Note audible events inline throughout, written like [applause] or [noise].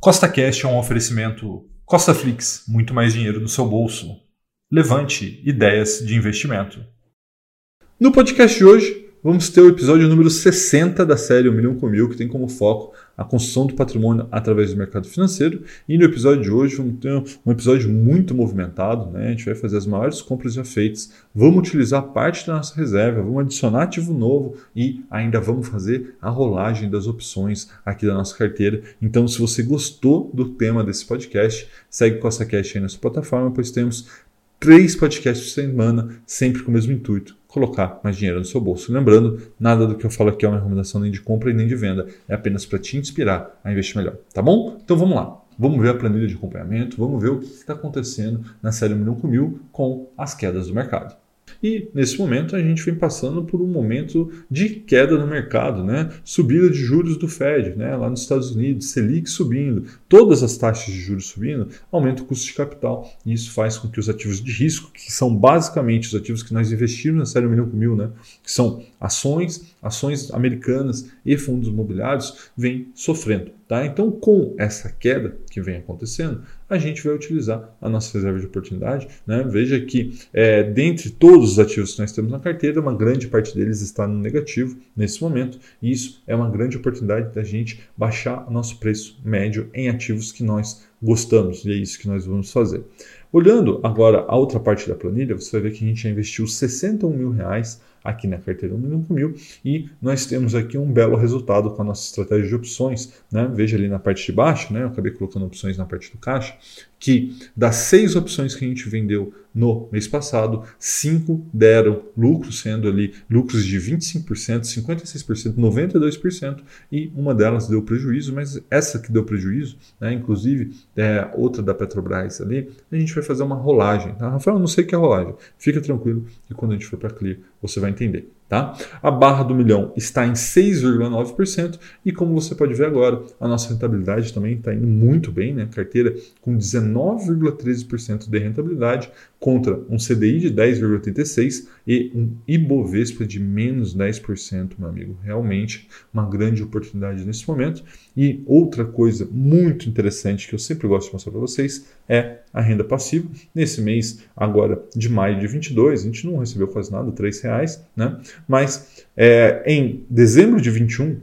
Costa Cash é um oferecimento Costa Flix, muito mais dinheiro no seu bolso. Levante ideias de investimento. No podcast de hoje, vamos ter o episódio número 60 da série O Milhão com Mil, que tem como foco a construção do patrimônio através do mercado financeiro. E no episódio de hoje vamos ter um episódio muito movimentado, né? A gente vai fazer as maiores compras já feitas, vamos utilizar parte da nossa reserva, vamos adicionar ativo novo e ainda vamos fazer a rolagem das opções aqui da nossa carteira. Então, se você gostou do tema desse podcast, segue Costa Cash aí na sua plataforma, pois temos três podcasts por semana, sempre com o mesmo intuito colocar mais dinheiro no seu bolso. Lembrando, nada do que eu falo aqui é uma recomendação nem de compra e nem de venda, é apenas para te inspirar a investir melhor, tá bom? Então vamos lá. Vamos ver a planilha de acompanhamento, vamos ver o que está acontecendo na série Milhão com Mil com as quedas do mercado. E nesse momento a gente vem passando por um momento de queda no mercado, né? Subida de juros do Fed, né? Lá nos Estados Unidos, Selic subindo, todas as taxas de juros subindo, aumenta o custo de capital. E isso faz com que os ativos de risco, que são basicamente os ativos que nós investimos na série Milhão com Mil, né? Que são ações, ações americanas e fundos imobiliários, vêm sofrendo. Tá? Então, com essa queda que vem acontecendo, a gente vai utilizar a nossa reserva de oportunidade. Né? Veja que, é, dentre todos os ativos que nós temos na carteira, uma grande parte deles está no negativo nesse momento, e isso é uma grande oportunidade da gente baixar o nosso preço médio em ativos que nós gostamos, e é isso que nós vamos fazer. Olhando agora a outra parte da planilha, você vai ver que a gente já investiu 61 mil reais aqui na carteira 1 milhão mil e nós temos aqui um belo resultado com a nossa estratégia de opções. Né? Veja ali na parte de baixo, né? eu acabei colocando opções na parte do caixa, que das seis opções que a gente vendeu no mês passado, cinco deram lucro, sendo ali lucros de 25%, 56%, 92%, e uma delas deu prejuízo, mas essa que deu prejuízo, né, inclusive é, outra da Petrobras ali, a gente vai fazer uma rolagem. Tá? Rafael, eu não sei o que é rolagem. Fica tranquilo que quando a gente for para Clear, você vai entender. Tá? A barra do milhão está em 6,9% e como você pode ver agora, a nossa rentabilidade também está indo muito bem, né? Carteira com 19,13% de rentabilidade contra um CDI de 10,86% e um Ibovespa de menos 10%, meu amigo. Realmente uma grande oportunidade nesse momento. E outra coisa muito interessante que eu sempre gosto de mostrar para vocês é a renda passiva. Nesse mês, agora de maio de 22, a gente não recebeu quase nada, R$ reais, né? Mas é, em dezembro de 21,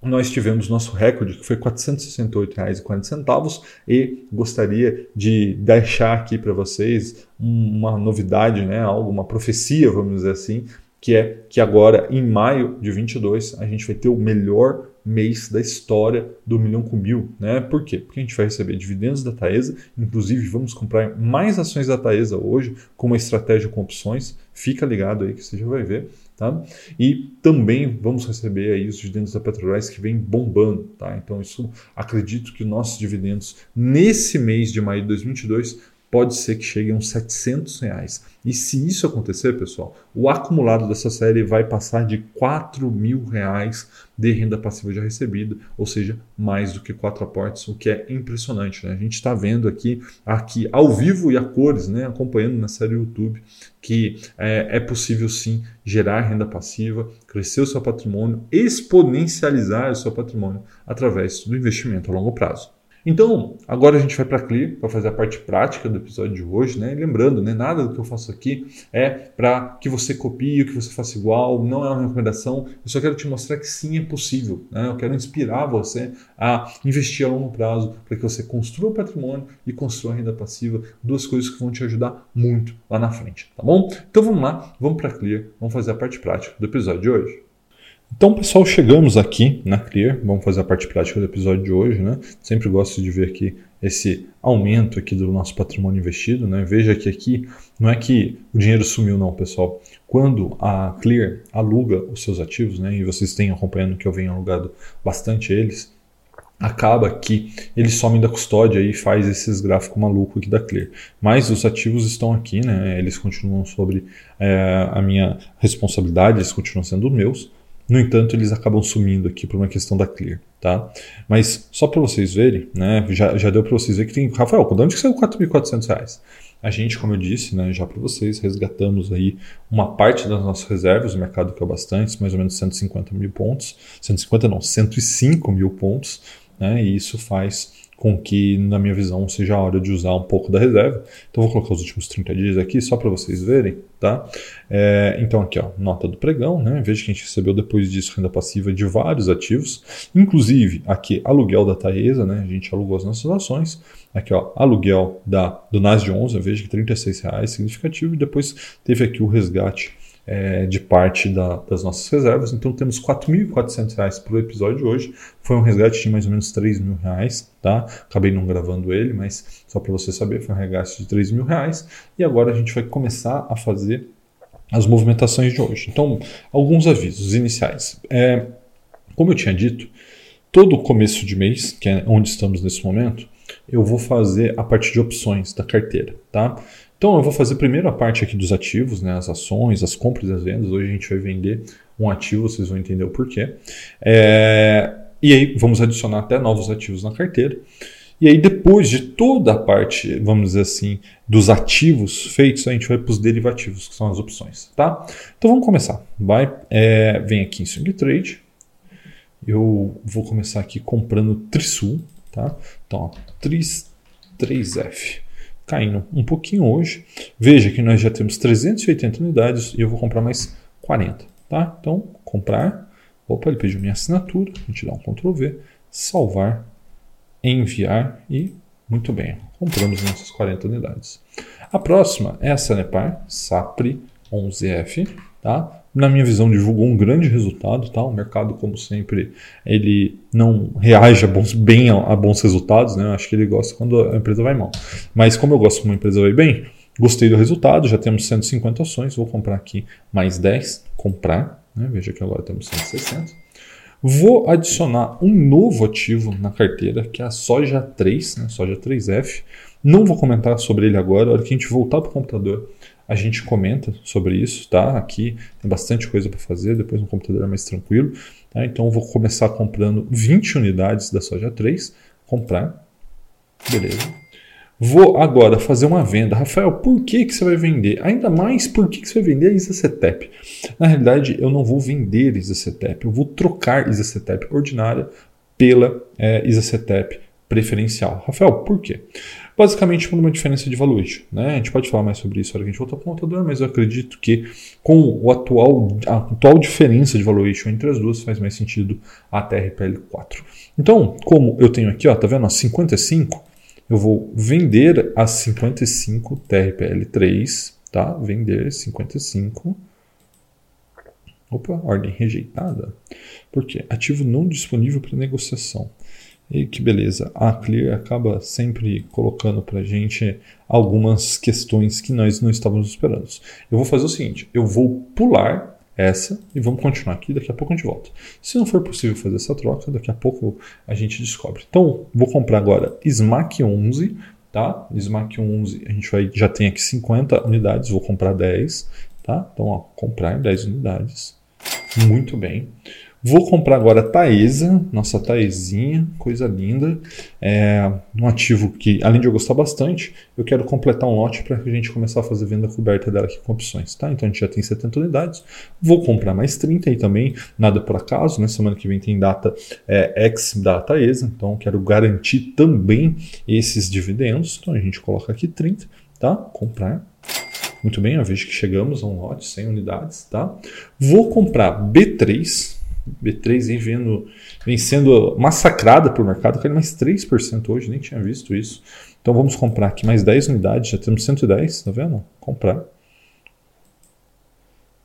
nós tivemos nosso recorde, que foi R$ 468,40, e gostaria de deixar aqui para vocês uma novidade, né, algo, uma profecia, vamos dizer assim, que é que agora, em maio de 22, a gente vai ter o melhor mês da história do Milhão com Mil. Né? Por quê? Porque a gente vai receber dividendos da Taesa, inclusive vamos comprar mais ações da Taesa hoje com uma estratégia com opções. Fica ligado aí que você já vai ver. Tá? E também vamos receber aí os dividendos da Petrobras que vem bombando. Tá? Então, isso acredito que nossos dividendos nesse mês de maio de 2022 pode ser que chegue a uns 700 reais. E se isso acontecer, pessoal, o acumulado dessa série vai passar de 4 mil reais de renda passiva já recebida, ou seja, mais do que quatro aportes, o que é impressionante. Né? A gente está vendo aqui, aqui ao vivo e a cores, né? acompanhando na série YouTube, que é, é possível sim gerar renda passiva, crescer o seu patrimônio, exponencializar o seu patrimônio através do investimento a longo prazo. Então, agora a gente vai para a Clear para fazer a parte prática do episódio de hoje, né? Lembrando, né, nada do que eu faço aqui é para que você copie, que você faça igual, não é uma recomendação. Eu só quero te mostrar que sim é possível, né? Eu quero inspirar você a investir a longo prazo para que você construa patrimônio e construa renda passiva, duas coisas que vão te ajudar muito lá na frente, tá bom? Então vamos lá, vamos para a Clear, vamos fazer a parte prática do episódio de hoje. Então, pessoal, chegamos aqui na Clear. Vamos fazer a parte prática do episódio de hoje, né? Sempre gosto de ver aqui esse aumento aqui do nosso patrimônio investido, né? Veja que aqui não é que o dinheiro sumiu, não, pessoal. Quando a Clear aluga os seus ativos, né? E vocês têm acompanhando que eu venho alugado bastante eles, acaba que eles somem da custódia e faz esses gráficos malucos aqui da Clear. Mas os ativos estão aqui, né? Eles continuam sobre é, a minha responsabilidade, eles continuam sendo meus. No entanto, eles acabam sumindo aqui por uma questão da Clear, tá? Mas só para vocês verem, né? Já, já deu para vocês verem que tem. Rafael, de onde que saiu 4.400 reais? A gente, como eu disse, né, já para vocês, resgatamos aí uma parte das nossas reservas, o mercado que é bastante, mais ou menos 150 mil pontos, 150 não, 105 mil pontos, né, e isso faz com que, na minha visão, seja a hora de usar um pouco da reserva. Então, vou colocar os últimos 30 dias aqui só para vocês verem, tá? É, então, aqui, ó, nota do pregão, né? Veja que a gente recebeu depois disso renda passiva de vários ativos, inclusive aqui aluguel da Taesa, né? A gente alugou as nossas ações. Aqui, ó, aluguel da, do NAS de 11, veja que 36 reais significativo, e depois teve aqui o resgate é, de parte da, das nossas reservas. Então temos R$ 4.400 para o episódio hoje. Foi um resgate de mais ou menos R$ 3.000, tá? Acabei não gravando ele, mas só para você saber, foi um resgate de R$ 3.000. E agora a gente vai começar a fazer as movimentações de hoje. Então, alguns avisos iniciais. É, como eu tinha dito, todo começo de mês, que é onde estamos nesse momento, eu vou fazer a parte de opções da carteira, tá? Então eu vou fazer primeiro a parte aqui dos ativos, né, as ações, as compras e as vendas. Hoje a gente vai vender um ativo, vocês vão entender o porquê. É, e aí vamos adicionar até novos ativos na carteira. E aí depois de toda a parte, vamos dizer assim, dos ativos feitos, a gente vai para os derivativos, que são as opções, tá? Então vamos começar. Vai, é, vem aqui em Swing Trade. Eu vou começar aqui comprando Trisul, tá? Então, ó, Tris 3F caindo um pouquinho hoje. Veja que nós já temos 380 unidades e eu vou comprar mais 40. Tá? Então, comprar. Opa, ele pediu minha assinatura. A gente dá um Ctrl V, salvar, enviar e muito bem, compramos nossas 40 unidades. A próxima é a Sanepar SAPRI 11F. Tá? Na minha visão, divulgou um grande resultado. Tá? O mercado, como sempre, ele não reage a bons, bem a, a bons resultados. Né? Eu acho que ele gosta quando a empresa vai mal. Mas como eu gosto quando uma empresa vai bem, gostei do resultado. Já temos 150 ações. Vou comprar aqui mais 10. Comprar. Né? Veja que agora temos 160. Vou adicionar um novo ativo na carteira, que é a Soja 3, né? Soja 3F. Não vou comentar sobre ele agora. A hora que a gente voltar para o computador, a gente comenta sobre isso, tá? Aqui tem bastante coisa para fazer, depois no computador é mais tranquilo. Tá? Então eu vou começar comprando 20 unidades da soja 3, comprar, beleza. Vou agora fazer uma venda. Rafael, por que, que você vai vender? Ainda mais, por que, que você vai vender a ISACETEP? Na realidade, eu não vou vender ISACETEP, eu vou trocar ISACETEP ordinária pela é, ISACETEP preferencial. Rafael, por quê? Basicamente por uma diferença de valuation. Né? A gente pode falar mais sobre isso na hora que a gente voltar para o computador, mas eu acredito que com o atual, a atual diferença de valuation entre as duas faz mais sentido a TRPL4. Então, como eu tenho aqui, ó, tá vendo, ó, 55, eu vou vender as 55 TRPL3, tá? Vender 55. Opa, ordem rejeitada. Por quê? Ativo não disponível para negociação. E que beleza, a Clear acaba sempre colocando para gente algumas questões que nós não estávamos esperando. Eu vou fazer o seguinte, eu vou pular essa e vamos continuar aqui, daqui a pouco a gente volta. Se não for possível fazer essa troca, daqui a pouco a gente descobre. Então, vou comprar agora SMAC 11, tá? SMAC 11, a gente vai, já tem aqui 50 unidades, vou comprar 10, tá? Então, ó, comprar 10 unidades. Muito bem. Vou comprar agora a Taesa, nossa Taesinha, coisa linda. É um ativo que, além de eu gostar bastante, eu quero completar um lote para a gente começar a fazer venda coberta dela aqui com opções. Tá? Então a gente já tem 70 unidades. Vou comprar mais 30 e também, nada por acaso. Né? Semana que vem tem data é, ex da Taesa, então quero garantir também esses dividendos. Então a gente coloca aqui 30, tá? Comprar. Muito bem, eu vejo que chegamos a um lote, 100 unidades, tá? Vou comprar B3, B3 vem, vendo, vem sendo massacrada por mercado, caiu mais 3% hoje, nem tinha visto isso. Então vamos comprar aqui mais 10 unidades, já temos 110, tá vendo? Comprar.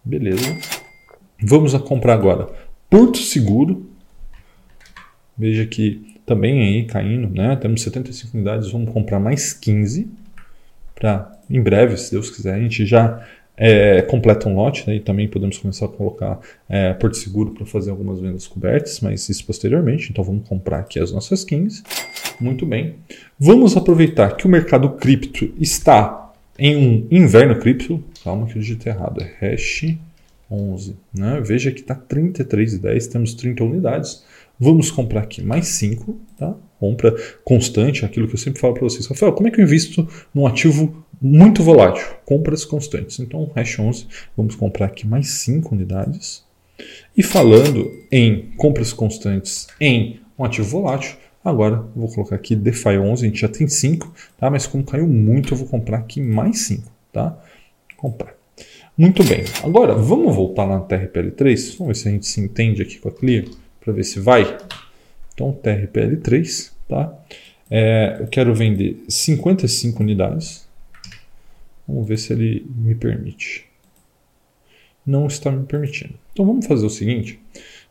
Beleza. Vamos a comprar agora Porto Seguro. Veja que também aí caindo, né? Temos 75 unidades, vamos comprar mais 15 para em breve, se Deus quiser, a gente já é, completa um lote, né, e também podemos começar a colocar é, Porto Seguro para fazer algumas vendas cobertas, mas isso posteriormente. Então vamos comprar aqui as nossas 15. Muito bem. Vamos aproveitar que o mercado cripto está em um inverno cripto. Calma que eu digitei errado. É hash 11. Né? Veja que está 33,10, temos 30 unidades. Vamos comprar aqui mais 5, tá? Compra constante, aquilo que eu sempre falo para vocês. Rafael, como é que eu invisto num ativo muito volátil, compras constantes. Então, hash 11, vamos comprar aqui mais 5 unidades. E falando em compras constantes em um ativo volátil, Agora vou colocar aqui DeFi 11, a gente já tem 5, tá? mas como caiu muito, eu vou comprar aqui mais 5. Tá? Comprar. Muito bem. Agora vamos voltar lá no TRPL3. Vamos ver se a gente se entende aqui com a Clear para ver se vai. Então TRPL3, tá? É, eu quero vender 55 unidades. Vamos ver se ele me permite. Não está me permitindo. Então vamos fazer o seguinte,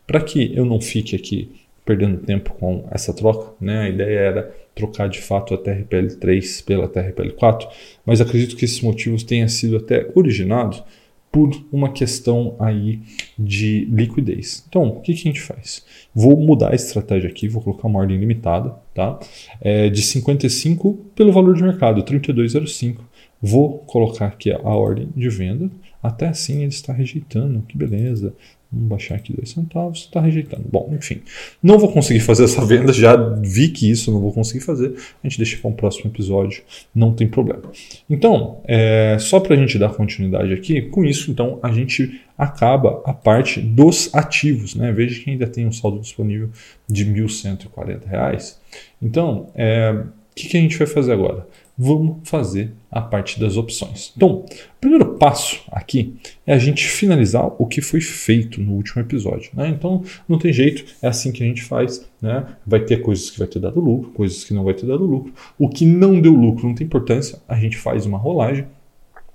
para que eu não fique aqui perdendo tempo com essa troca, né? A ideia era trocar de fato a TRPL3 pela TRPL4, mas acredito que esses motivos tenham sido até originados por uma questão aí de liquidez. Então, o que, que, a gente faz? Vou mudar a estratégia aqui, vou colocar uma ordem limitada, tá? É de 55 pelo valor de mercado, 32,05. Vou colocar aqui a ordem de venda, até assim ele está rejeitando, que beleza. Vamos baixar aqui dois centavos, está rejeitando. Bom, enfim, não vou conseguir fazer essa venda, já vi que isso não vou conseguir fazer. A gente deixa para um próximo episódio, não tem problema. Então, é, só para a gente dar continuidade aqui, com isso, então, a gente acaba a parte dos ativos. Né? Veja que ainda tem um saldo disponível de R$ 1.140. Então, é, o que, que a gente vai fazer agora? Vamos fazer a parte das opções. Então, o primeiro passo aqui é a gente finalizar o que foi feito no último episódio. Né? Então, não tem jeito, é assim que a gente faz. Né? Vai ter coisas que vai ter dado lucro, coisas que não vai ter dado lucro. O que não deu lucro não tem importância, a gente faz uma rolagem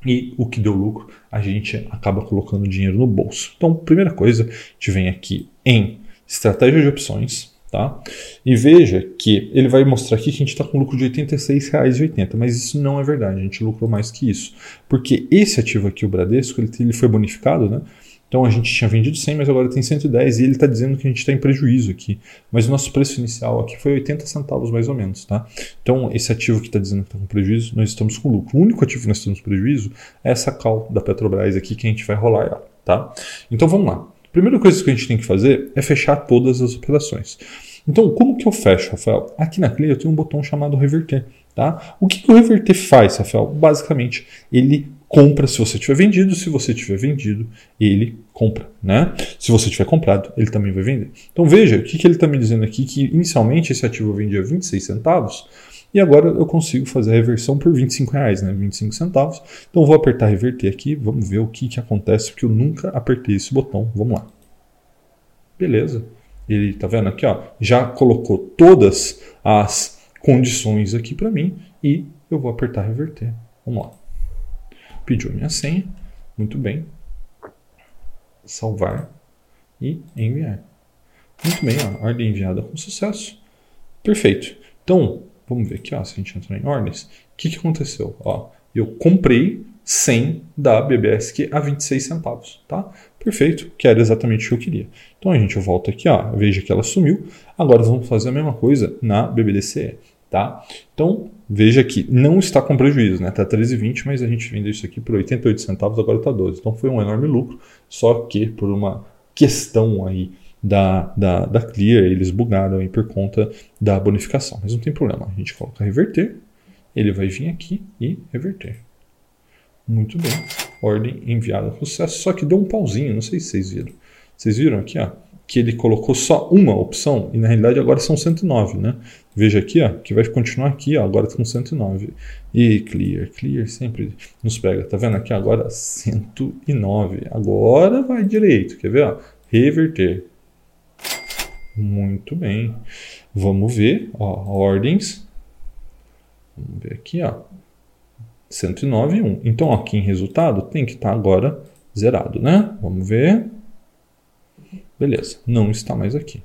e o que deu lucro a gente acaba colocando dinheiro no bolso. Então, primeira coisa, a gente vem aqui em estratégia de opções, Tá? E veja que ele vai mostrar aqui que a gente está com lucro de R$ 86,80, mas isso não é verdade, a gente lucrou mais que isso. Porque esse ativo aqui, o Bradesco, ele, ele foi bonificado, né? Então a gente tinha vendido 100, mas agora tem 110 e ele está dizendo que a gente está em prejuízo aqui. Mas o nosso preço inicial aqui foi 80 centavos mais ou menos, tá? Então esse ativo que está dizendo que está com prejuízo, nós estamos com lucro. O único ativo que nós estamos com prejuízo é essa call da Petrobras aqui que a gente vai rolar ela, tá? Então vamos lá. Primeira coisa que a gente tem que fazer é fechar todas as operações. Então, como que eu fecho, Rafael? Aqui na Clear eu tenho um botão chamado reverter. Tá? O que, que o reverter faz, Rafael? Basicamente, ele compra se você tiver vendido, se você tiver vendido, ele compra, né? Se você tiver comprado, ele também vai vender. Então veja, o que, que ele está me dizendo aqui, que inicialmente esse ativo vendia 26 centavos, e agora eu consigo fazer a reversão por 25 reais, né? 25 centavos. Então vou apertar reverter aqui, vamos ver o que, que acontece, porque eu nunca apertei esse botão. Vamos lá. Beleza. Ele tá vendo aqui, ó, já colocou todas as condições aqui para mim e eu vou apertar reverter. Vamos lá. Pediu minha senha. Muito bem. Salvar e enviar. Muito bem, ó, ordem enviada com sucesso. Perfeito. Então, Vamos ver aqui, ó, se a gente entrar em ordens. O que, que aconteceu? Ó, eu comprei 100 da BBSQ a 26 centavos, tá? Perfeito, que era exatamente o que eu queria. Então a gente volta aqui, ó, veja que ela sumiu. Agora vamos fazer a mesma coisa na BBDCE, tá? Então veja que não está com prejuízo, né? Tá 13,20, mas a gente vendeu isso aqui por 88 centavos, agora está 12. Então foi um enorme lucro, só que por uma questão aí da, da, da Clear, eles bugaram aí por conta da bonificação. Mas não tem problema, a gente coloca reverter, ele vai vir aqui e reverter. Muito bem, ordem enviada com sucesso, só que deu um pauzinho, não sei se vocês viram. Vocês viram aqui, ó, que ele colocou só uma opção e na realidade agora são 109, né? Veja aqui, ó, que vai continuar aqui, ó, agora com 109. E clear, clear sempre nos pega. Tá vendo aqui agora 109. Agora vai direito, quer ver, ó? Reverter. Muito bem. Vamos ver, ó, ordens. Vamos ver aqui, ó. 109,1. Então, aqui em resultado tem que estar tá agora zerado, né? Vamos ver. Beleza, não está mais aqui.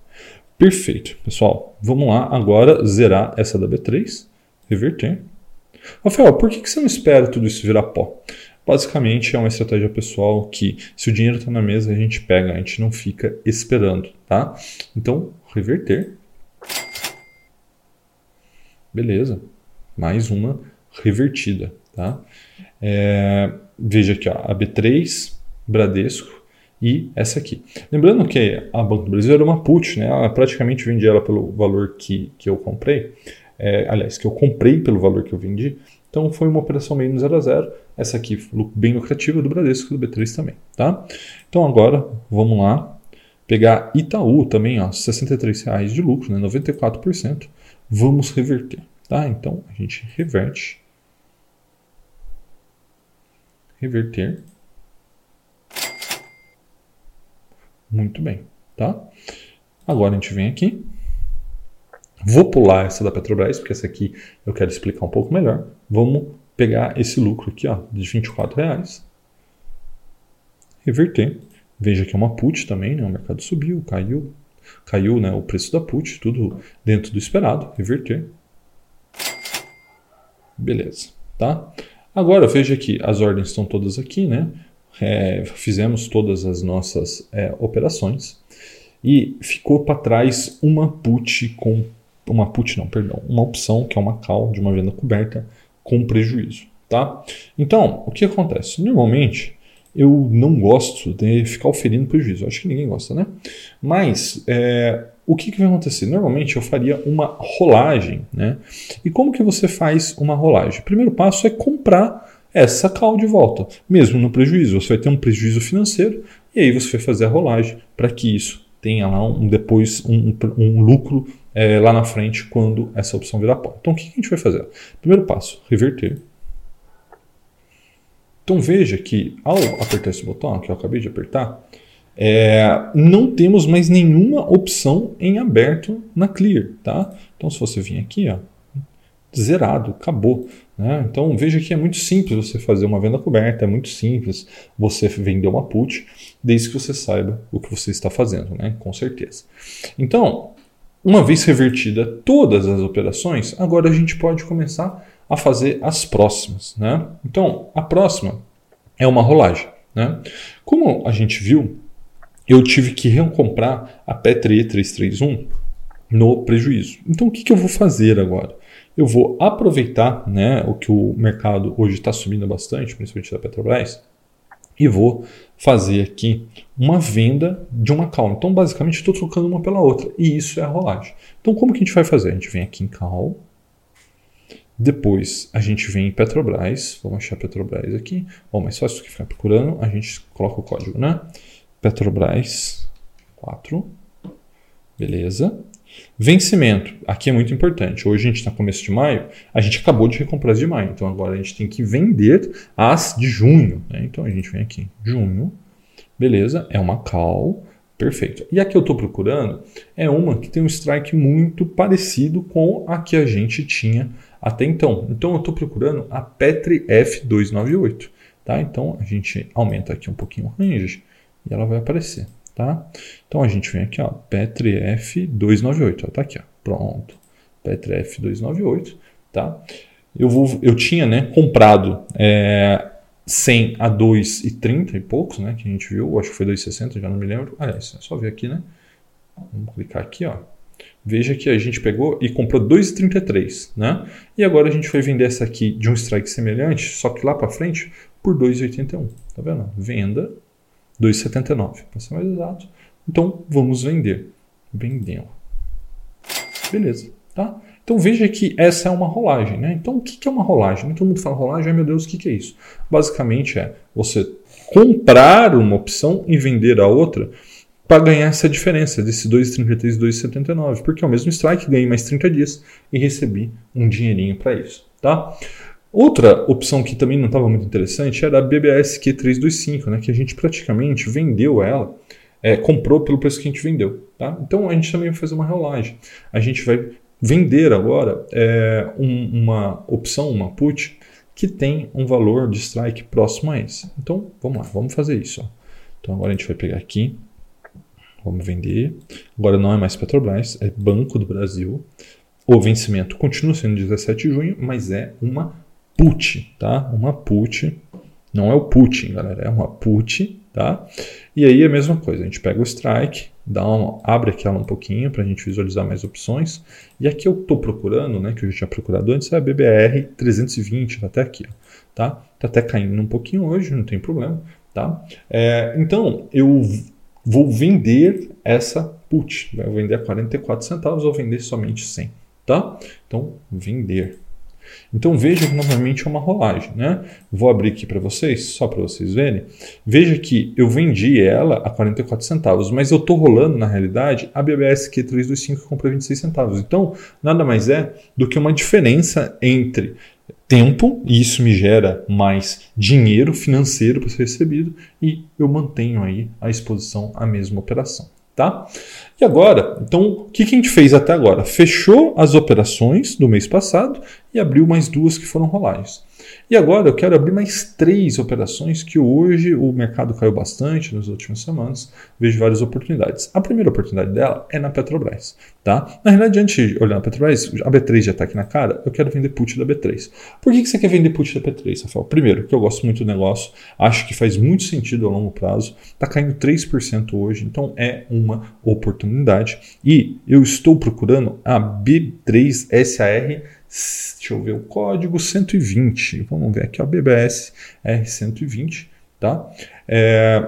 Perfeito, pessoal. Vamos lá agora zerar essa da B3, reverter. Rafael, por que, que você não espera tudo isso virar pó? Basicamente é uma estratégia pessoal que se o dinheiro está na mesa a gente pega, a gente não fica esperando, tá? Então, reverter. Beleza. Mais uma revertida, tá? É, veja aqui, ó, a B3, Bradesco e essa aqui. Lembrando que a Banco do Brasil era uma put, né? Ela praticamente vendi ela pelo valor que, que eu comprei. É, aliás, que eu comprei pelo valor que eu vendi. Então foi uma operação meio no 0 a 0. Essa aqui bem lucrativa do Bradesco do B3 também, tá? Então agora vamos lá pegar Itaú também, ó, 63 reais de lucro, né, 94%. vamos reverter. Tá? Então a gente reverte. Reverter. Muito bem, tá? Agora a gente vem aqui. Vou pular essa da Petrobras, porque essa aqui eu quero explicar um pouco melhor. Vamos pegar esse lucro aqui, ó, de 24 reais. Reverter. Veja que é uma put também, né? O mercado subiu, caiu, caiu, né? O preço da put, tudo dentro do esperado. Reverter. Beleza, tá? Agora veja que as ordens estão todas aqui, né? É, fizemos todas as nossas é, operações e ficou para trás uma put com uma put não, perdão, uma opção que é uma call de uma venda coberta com prejuízo, tá? Então, o que acontece? Normalmente eu não gosto de ficar oferindo prejuízo. Acho que ninguém gosta, né? Mas é, o que, que vai acontecer? Normalmente eu faria uma rolagem, né? E como que você faz uma rolagem? O primeiro passo é comprar essa call de volta, mesmo no prejuízo. Você vai ter um prejuízo financeiro e aí você vai fazer a rolagem para que isso tenha lá um, depois um, um lucro é, lá na frente quando essa opção virar pó. Então o que, a gente vai fazer? Primeiro passo, reverter. Então veja que ao apertar esse botão que eu acabei de apertar, é, não temos mais nenhuma opção em aberto na Clear. Tá? Então se você vir aqui, ó, zerado, acabou. Né? Então veja que é muito simples você fazer uma venda coberta, é muito simples você vender uma put, desde que você saiba o que você está fazendo, né? com certeza. Então, uma vez revertida todas as operações, agora a gente pode começar a fazer as próximas. Né? Então, a próxima é uma rolagem. Né? Como a gente viu, eu tive que recomprar a Petri 331 no prejuízo. Então, o que, que eu vou fazer agora? Eu vou aproveitar né, o que o mercado hoje está subindo bastante, principalmente da Petrobras, e vou fazer aqui uma venda de uma call. Então, basicamente, estou trocando uma pela outra. E isso é a rolagem. Então, como que a gente vai fazer? A gente vem aqui em call. Depois, a gente vem em Petrobras. Vamos achar Petrobras aqui. Bom, mais fácil do que ficar procurando, a gente coloca o código, né? Petrobras 4. Beleza. Vencimento, aqui é muito importante. Hoje a gente está no começo de maio, a gente acabou de recomprar as de maio, então agora a gente tem que vender as de junho. Né? Então a gente vem aqui, junho, beleza, é uma call, perfeito. E a que eu estou procurando é uma que tem um strike muito parecido com a que a gente tinha até então. Então eu estou procurando a Petri F298. Tá? Então a gente aumenta aqui um pouquinho o range e ela vai aparecer. Tá? Então a gente vem aqui, ó, Petref 298, ó, tá aqui, ó, pronto. Petref 298, tá? Eu, vou, eu tinha né, comprado é, 100 a 2,30 e poucos, né, que a gente viu, acho que foi 2,60, já não me lembro. Aliás, é só ver aqui, né? Vamos clicar aqui, ó. Veja que a gente pegou e comprou 2,33, né? E agora a gente foi vender essa aqui de um strike semelhante, só que lá para frente por 2,81. Tá vendo? Venda 2,79 para ser mais exato. Então vamos vender. Vendendo. Beleza, tá? Então veja que essa é uma rolagem, né? Então o que é uma rolagem? Todo mundo fala rolagem, ai meu Deus, o que é isso? Basicamente é você comprar uma opção e vender a outra para ganhar essa diferença desse 2,33 e 2,79, porque é o mesmo strike, ganhei mais 30 dias e recebi um dinheirinho para isso, tá? Outra opção que também não estava muito interessante era a BBS Q325, né, que a gente praticamente vendeu ela, é, comprou pelo preço que a gente vendeu. Tá? Então a gente também vai fazer uma rolagem. A gente vai vender agora é, um, uma opção, uma put, que tem um valor de strike próximo a esse. Então vamos lá, vamos fazer isso. Ó. Então agora a gente vai pegar aqui, vamos vender. Agora não é mais Petrobras, é Banco do Brasil. O vencimento continua sendo 17 de junho, mas é uma put, tá? Uma put, não é o Putin, galera, é uma put, tá? E aí a mesma coisa, a gente pega o strike, dá uma, abre aquela um pouquinho para a gente visualizar mais opções. E aqui eu estou procurando, né, que eu já tinha procurado antes, é a BBR 320, tá até aqui, ó, tá? Tá até caindo um pouquinho hoje, não tem problema, tá? É, então eu vou vender essa put, vai vender a 44 centavos ou vender somente 100, tá? Então vender Então veja que novamente é uma rolagem, né? Vou abrir aqui para vocês, só para vocês verem. Veja que eu vendi ela a 44 centavos, mas eu estou rolando na realidade a BBS Q325 que comprei 26 centavos. Então nada mais é do que uma diferença entre tempo, e isso me gera mais dinheiro financeiro para ser recebido, e eu mantenho aí a exposição à mesma operação. Tá? E agora, então, o que, que a gente fez até agora? Fechou as operações do mês passado e abriu mais duas que foram rolagens. E agora eu quero abrir mais três operações que hoje o mercado caiu bastante nas últimas semanas, vejo várias oportunidades. A primeira oportunidade dela é na Petrobras. Tá? Na realidade, antes de olhar na Petrobras, a B3 já está aqui na cara, eu quero vender put da B3. Por que, que você quer vender put da B3, Rafael? Primeiro, que eu gosto muito do negócio, acho que faz muito sentido a longo prazo, está caindo 3% hoje, então é uma oportunidade. E eu estou procurando a B3SAR Deixa eu ver o código 120. Vamos ver aqui, o BBS R120, tá? É,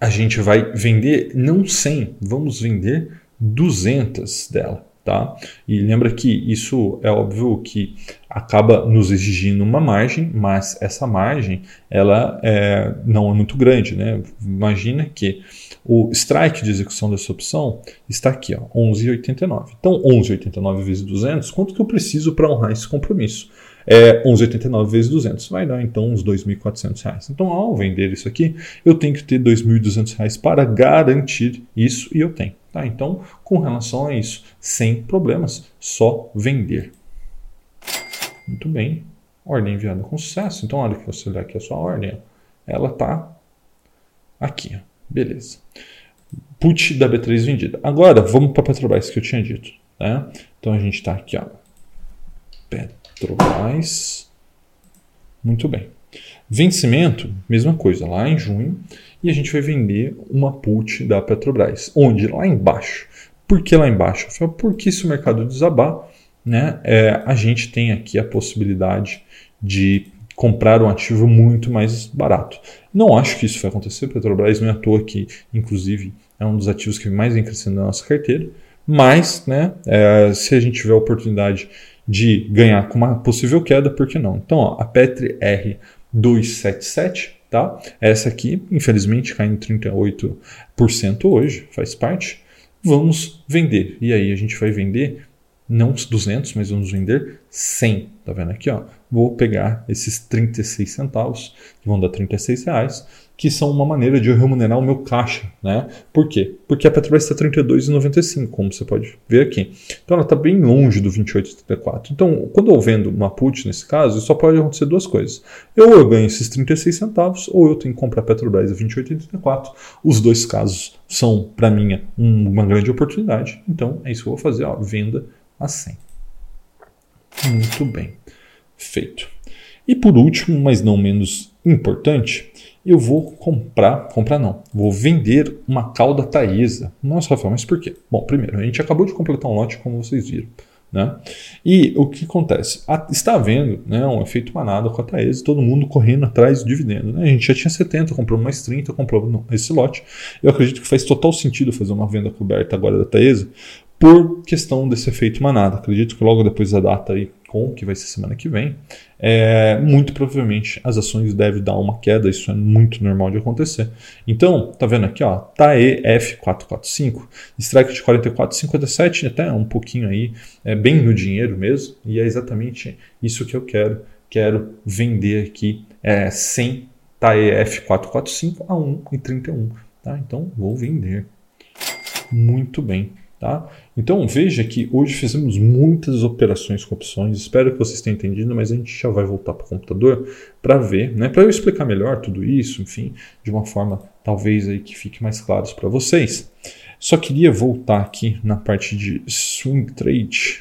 a gente vai vender não 100, vamos vender 200 dela, tá? E lembra que isso é óbvio que acaba nos exigindo uma margem, mas essa margem ela é, não é muito grande, né? Imagina que o strike de execução dessa opção está aqui, 11,89. Então, 11,89 vezes 200, quanto que eu preciso para honrar esse compromisso? É 11,89 vezes 200, vai dar então uns 2.400 reais. Então, ao vender isso aqui, eu tenho que ter 2.200 reais para garantir isso e eu tenho. Tá? Então, com relação a isso, sem problemas, só vender. Muito bem, ordem enviada com sucesso. Então, olha que você olhar aqui a sua ordem, ela está aqui. Beleza. Put da B3 vendida. Agora, vamos para a Petrobras que eu tinha dito. Né? Então a gente está aqui, ó. Petrobras. Muito bem. Vencimento, mesma coisa, lá em junho. E a gente vai vender uma put da Petrobras. Onde? Lá embaixo. Por que lá embaixo? Porque se o mercado desabar, né, é, a gente tem aqui a possibilidade de comprar um ativo muito mais barato. Não acho que isso vai acontecer. Petrobras não é à toa que, inclusive, é um dos ativos que mais vem crescendo na nossa carteira. Mas, né, é, se a gente tiver a oportunidade de ganhar com uma possível queda, por que não? Então, ó, a Petri R277, tá? Essa aqui, infelizmente, caindo 38% hoje, faz parte. Vamos vender. E aí a gente vai vender não os 200, mas vamos vender 100. Tá vendo aqui, ó? Vou pegar esses 36 centavos, que vão dar 36 reais, que são uma maneira de eu remunerar o meu caixa, né? Por quê? Porque a Petrobras está 32,95, como você pode ver aqui. Então ela está bem longe do 28,74. Então, quando eu vendo uma put nesse caso, só pode acontecer duas coisas. Ou eu ganho esses 36 centavos, ou eu tenho que comprar a Petrobras a 28,84. Os dois casos são, para mim, uma grande oportunidade. Então, é isso que eu vou fazer, ó, venda a 100. Muito bem, feito. E por último, mas não menos importante, eu vou comprar, comprar não, vou vender uma cauda Taesa. Nossa, Rafael, mas por quê? Bom, primeiro, a gente acabou de completar um lote, como vocês viram. Né? E o que acontece? está havendo né, um efeito manada com a Taesa, todo mundo correndo atrás do dividendo. Né? A gente já tinha 70, comprou mais 30, comprou esse lote. Eu acredito que faz total sentido fazer uma venda coberta agora da Taesa, por questão desse efeito manada. Acredito que logo depois da data aí, com que vai ser semana que vem, é, muito provavelmente as ações devem dar uma queda, isso é muito normal de acontecer. Então, tá vendo aqui, ó, TAE F445, strike de 44,57, até um pouquinho aí, é bem no dinheiro mesmo, e é exatamente isso que eu quero. Quero vender aqui é, 100 TAE F445 a 1,31. Tá? Então, vou vender. Muito bem. Tá? Então veja que hoje fizemos muitas operações com opções. Espero que vocês tenham entendido, mas a gente já vai voltar para o computador para ver, né? para eu explicar melhor tudo isso, enfim, de uma forma talvez aí que fique mais claro para vocês. Só queria voltar aqui na parte de swing trade.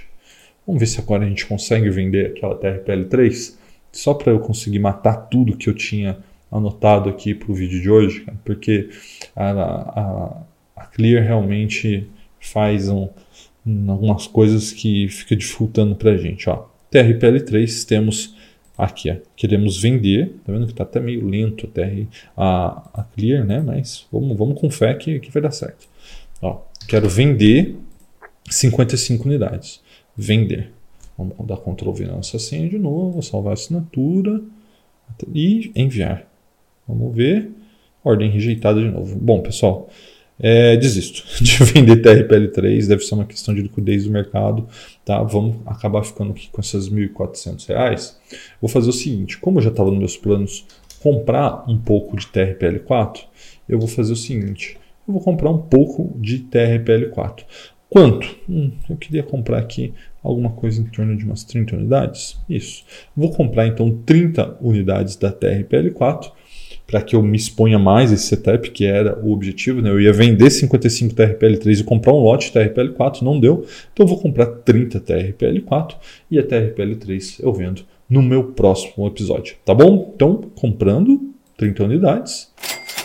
Vamos ver se agora a gente consegue vender aquela TRPL3, só para eu conseguir matar tudo que eu tinha anotado aqui para o vídeo de hoje, porque a, a, a Clear realmente faz um, algumas coisas que fica dificultando para a gente. Ó. TRPL3 temos aqui, ó, queremos vender, tá vendo que está até meio lento a, TR, a, a Clear, né? mas vamos, vamos com fé que, que vai dar certo. Ó, quero vender 55 unidades. Vender. Vamos dar Ctrl V na nossa senha de novo, salvar a assinatura e enviar. Vamos ver. Ordem rejeitada de novo. Bom, pessoal, é, desisto [laughs] de vender TRPL3, deve ser uma questão de liquidez do mercado. Tá? Vamos acabar ficando aqui com essas R$ 1.400. Vou fazer o seguinte: como já estava nos meus planos comprar um pouco de TRPL4, eu vou fazer o seguinte: eu vou comprar um pouco de TRPL4. Quanto? Hum, eu queria comprar aqui alguma coisa em torno de umas 30 unidades. Isso. Vou comprar então 30 unidades da TRPL4 para que eu me exponha mais esse setup, que era o objetivo. Né? Eu ia vender 55 TRPL3 e comprar um lote TRPL4, não deu. Então eu vou comprar 30 TRPL4 e a TRPL3 eu vendo no meu próximo episódio. Tá bom? Então, comprando 30 unidades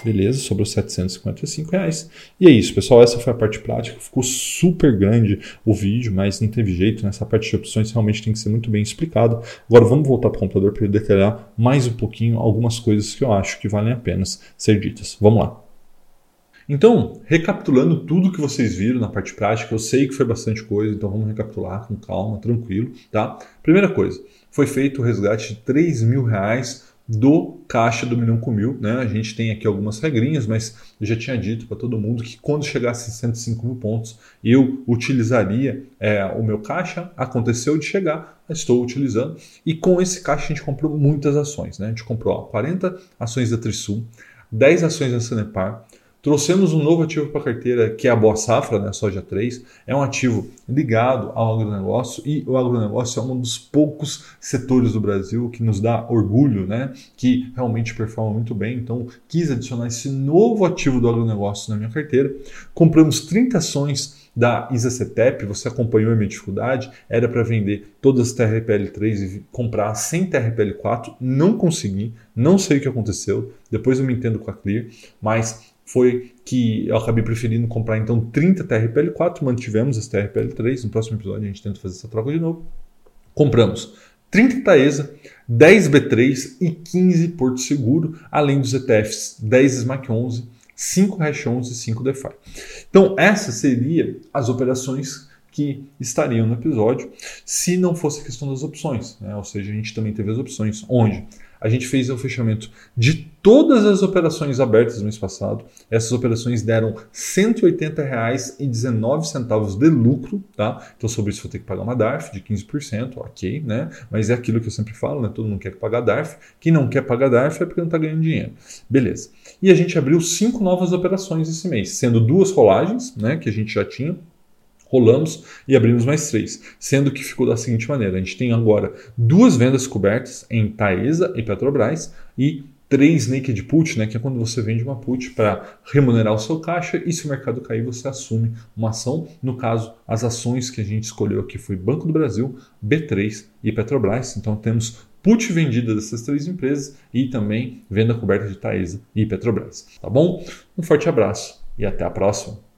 Beleza, sobrou 755 reais. E é isso, pessoal. Essa foi a parte prática. Ficou super grande o vídeo, mas não teve jeito. Nessa parte de opções realmente tem que ser muito bem explicado. Agora vamos voltar para o computador para detalhar mais um pouquinho algumas coisas que eu acho que valem a pena ser ditas. Vamos lá. Então, recapitulando tudo que vocês viram na parte prática, eu sei que foi bastante coisa, então vamos recapitular com calma, tranquilo, tá? Primeira coisa, foi feito o resgate de 3 mil reais do caixa do milhão com mil. Né? A gente tem aqui algumas regrinhas, mas eu já tinha dito para todo mundo que quando chegasse a 105 mil pontos, eu utilizaria é, o meu caixa. Aconteceu de chegar, estou utilizando. E com esse caixa a gente comprou muitas ações. Né? A gente comprou ó, 40 ações da Trisul, 10 ações da Sanepar, Trouxemos um novo ativo para a carteira, que é a Boa Safra, né, soja 3. É um ativo ligado ao agronegócio e o agronegócio é um dos poucos setores do Brasil que nos dá orgulho, né, que realmente performa muito bem. Então, quis adicionar esse novo ativo do agronegócio na minha carteira. Compramos 30 ações da ISACETEP, você acompanhou a minha dificuldade, era para vender todas as TRPL3 e comprar sem TRPL4, não consegui, não sei o que aconteceu, depois eu me entendo com a Clear, mas foi que eu acabei preferindo comprar então 30 TRPL4, mantivemos as TRPL3, no próximo episódio a gente tenta fazer essa troca de novo. Compramos 30 Taesa, 10 B3 e 15 Porto Seguro, além dos ETFs 10 SMAC 11, 5 Hash 11 e 5 DeFi. Então essas seriam as operações que estariam no episódio se não fosse a questão das opções. Né? Ou seja, a gente também teve as opções onde a gente fez o fechamento de todas as operações abertas no mês passado. Essas operações deram R$ 180,19 de lucro, tá? Então sobre isso vou ter que pagar uma DARF de 15%, ok, né? Mas é aquilo que eu sempre falo, né? Todo mundo quer pagar DARF. Quem não quer pagar DARF é porque não está ganhando dinheiro. Beleza. E a gente abriu cinco novas operações esse mês, sendo duas rolagens, né? Que a gente já tinha rolamos e abrimos mais três, sendo que ficou da seguinte maneira: a gente tem agora duas vendas cobertas em Taesa e Petrobras e três naked put, né, que é quando você vende uma put para remunerar o seu caixa e se o mercado cair você assume uma ação. No caso, as ações que a gente escolheu aqui foi Banco do Brasil, B3 e Petrobras. Então temos put vendida dessas três empresas e também venda coberta de Taesa e Petrobras. Tá bom? Um forte abraço e até a próxima.